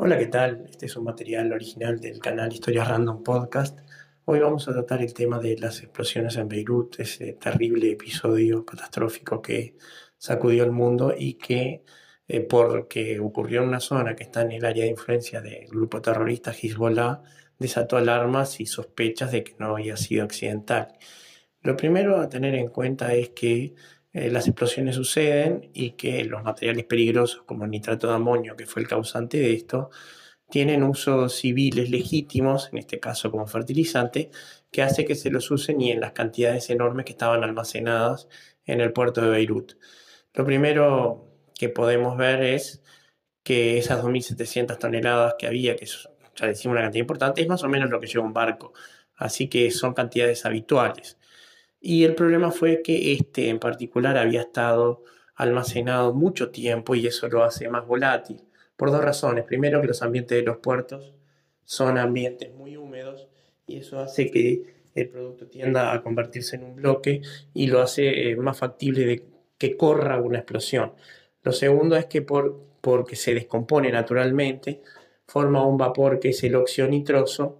Hola, ¿qué tal? Este es un material original del canal Historias Random Podcast. Hoy vamos a tratar el tema de las explosiones en Beirut, ese terrible episodio catastrófico que sacudió el mundo y que, eh, porque ocurrió en una zona que está en el área de influencia del grupo terrorista Hezbollah, desató alarmas y sospechas de que no había sido accidental. Lo primero a tener en cuenta es que eh, las explosiones suceden y que los materiales peligrosos como el nitrato de amonio, que fue el causante de esto, tienen usos civiles legítimos, en este caso como fertilizante, que hace que se los usen y en las cantidades enormes que estaban almacenadas en el puerto de Beirut. Lo primero que podemos ver es que esas 2.700 toneladas que había, que ya decimos una cantidad importante, es más o menos lo que lleva un barco, así que son cantidades habituales. Y el problema fue que este en particular había estado almacenado mucho tiempo y eso lo hace más volátil. Por dos razones. Primero, que los ambientes de los puertos son ambientes muy húmedos y eso hace que el producto tienda a convertirse en un bloque y lo hace eh, más factible de que corra una explosión. Lo segundo es que por, porque se descompone naturalmente, forma un vapor que es el óxido nitroso,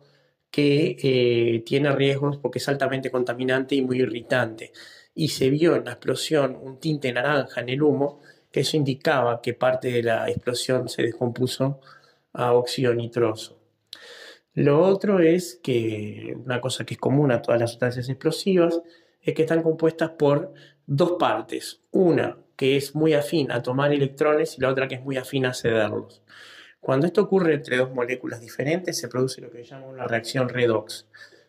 que eh, tiene riesgos porque es altamente contaminante y muy irritante. Y se vio en la explosión un tinte naranja en el humo, que eso indicaba que parte de la explosión se descompuso a óxido nitroso. Lo otro es que una cosa que es común a todas las sustancias explosivas es que están compuestas por dos partes. Una que es muy afín a tomar electrones y la otra que es muy afín a cederlos. Cuando esto ocurre entre dos moléculas diferentes, se produce lo que se una reacción redox.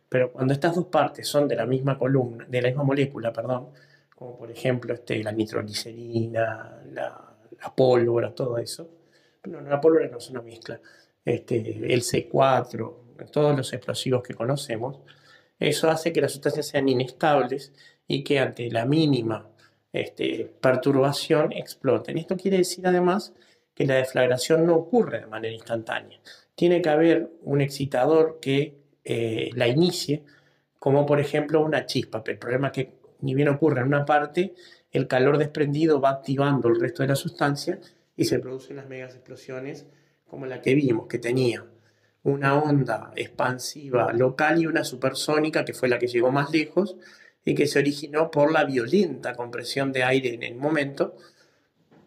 Pero cuando estas dos partes son de la misma columna, de la misma molécula, perdón, como por ejemplo este, la nitroglicerina, la, pólvora, todo eso. No, la pólvora no es una mezcla. Este, el C4, todos los explosivos que conocemos, eso hace que las sustancias sean inestables y que ante la mínima este, perturbación exploten. Esto quiere decir además que la deflagración no ocurre de manera instantánea. Tiene que haber un excitador que eh, la inicie, como por ejemplo una chispa. Pero el problema es que ni bien ocurre en una parte, el calor desprendido va activando el resto de la sustancia y se producen las megas explosiones como la que vimos, que tenía una onda expansiva local y una supersónica que fue la que llegó más lejos y que se originó por la violenta compresión de aire en el momento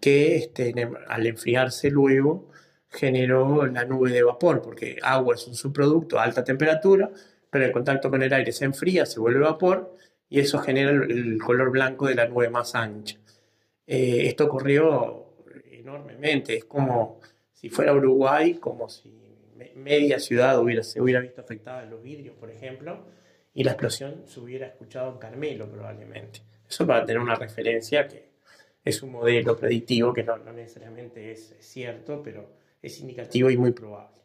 que este, al enfriarse luego generó la nube de vapor, porque agua es un subproducto a alta temperatura, pero el contacto con el aire se enfría, se vuelve vapor y eso genera el, color blanco de la nube más ancha. Eh, esto ocurrió enormemente, es como si fuera Uruguay, como si media ciudad hubiera, se hubiera visto afectada en los vidrios, por ejemplo, y la explosión se hubiera escuchado en Carmelo probablemente. Eso para tener una referencia que es un modelo predictivo que no, necesariamente es, cierto, pero es indicativo y muy probable.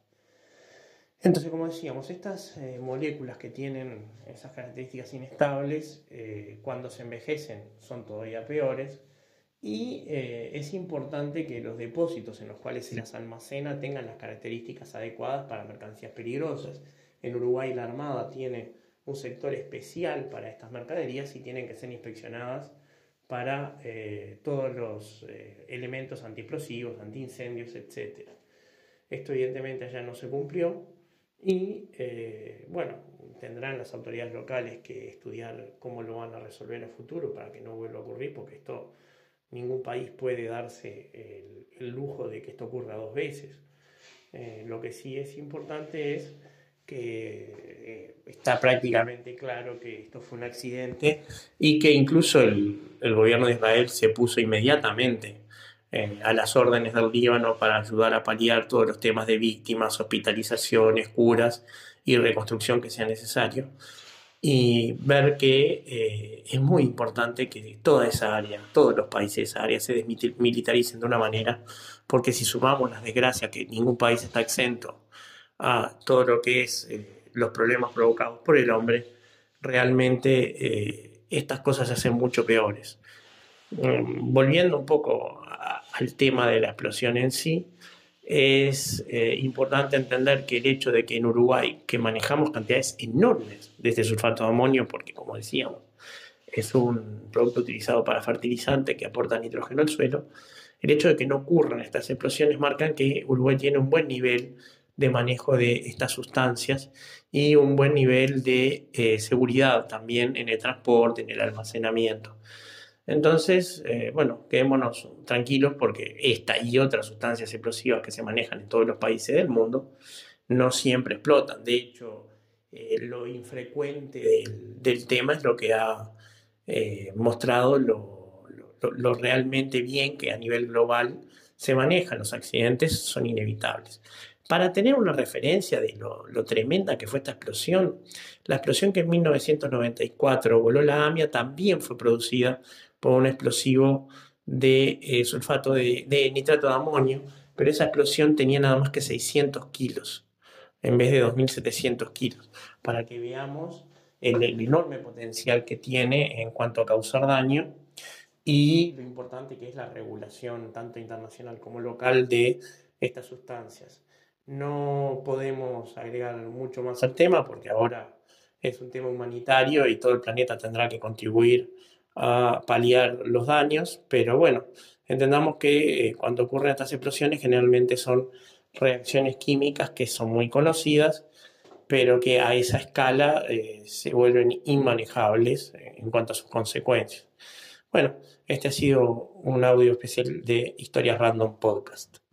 Entonces, como decíamos, estas eh, moléculas que tienen esas características inestables, eh, cuando se envejecen son todavía peores y eh, es importante que los depósitos en los cuales se las almacena tengan las características adecuadas para mercancías peligrosas. En Uruguay la Armada tiene un sector especial para estas mercaderías y tienen que ser inspeccionadas para eh, todos los eh, elementos antiexplosivos, antiincendios, etc. Esto evidentemente allá no se cumplió y eh, bueno, tendrán las autoridades locales que estudiar cómo lo van a resolver el futuro para que no vuelva a ocurrir, porque esto ningún país puede darse el, el lujo de que esto ocurra dos veces. lo que sí es importante es que eh, está prácticamente claro que esto fue un accidente y que incluso el, el gobierno de Israel se puso inmediatamente eh, a las órdenes del Líbano para ayudar a paliar todos los temas de víctimas, hospitalizaciones, curas y reconstrucción que sea necesario. Y ver que eh, es muy importante que toda esa área, todos los países de esa área se desmilitaricen de una manera, porque si sumamos las desgracias que ningún país está exento a todo lo que es eh, los problemas provocados por el hombre, realmente eh, estas cosas se hacen mucho peores. Mm, volviendo un poco al tema de la explosión en sí, es eh, importante entender que el hecho de que en Uruguay, que manejamos cantidades enormes de este sulfato de amonio, porque como decíamos, es un producto utilizado para fertilizante que aporta nitrógeno al suelo, El hecho de que no ocurran estas explosiones marcan que Uruguay tiene un buen nivel de manejo de estas sustancias y un buen nivel de eh, seguridad también en el transporte, en el almacenamiento. Entonces, eh, bueno, quedémonos tranquilos porque esta y otras sustancias explosivas que se manejan en todos los países del mundo no siempre explotan. De hecho, eh, lo infrecuente del, tema es lo que ha mostrado lo, realmente bien que a nivel global se manejan. Los accidentes son inevitables. Para tener una referencia de lo, tremenda que fue esta explosión, la explosión que en 1994 voló la AMIA también fue producida por un explosivo de eh, sulfato de, de, nitrato de amonio, pero esa explosión tenía nada más que 600 kilos en vez de 2.700 kilos, para que veamos el, enorme potencial que tiene en cuanto a causar daño y lo importante que es la regulación tanto internacional como local de estas sustancias. No podemos agregar mucho más al tema porque ahora es un tema humanitario y todo el planeta tendrá que contribuir a paliar los daños, pero bueno, entendamos que eh, cuando ocurren estas explosiones generalmente son reacciones químicas que son muy conocidas, pero que a esa escala eh, se vuelven inmanejables en cuanto a sus consecuencias. Bueno, este ha sido un audio especial de Historias Random Podcast.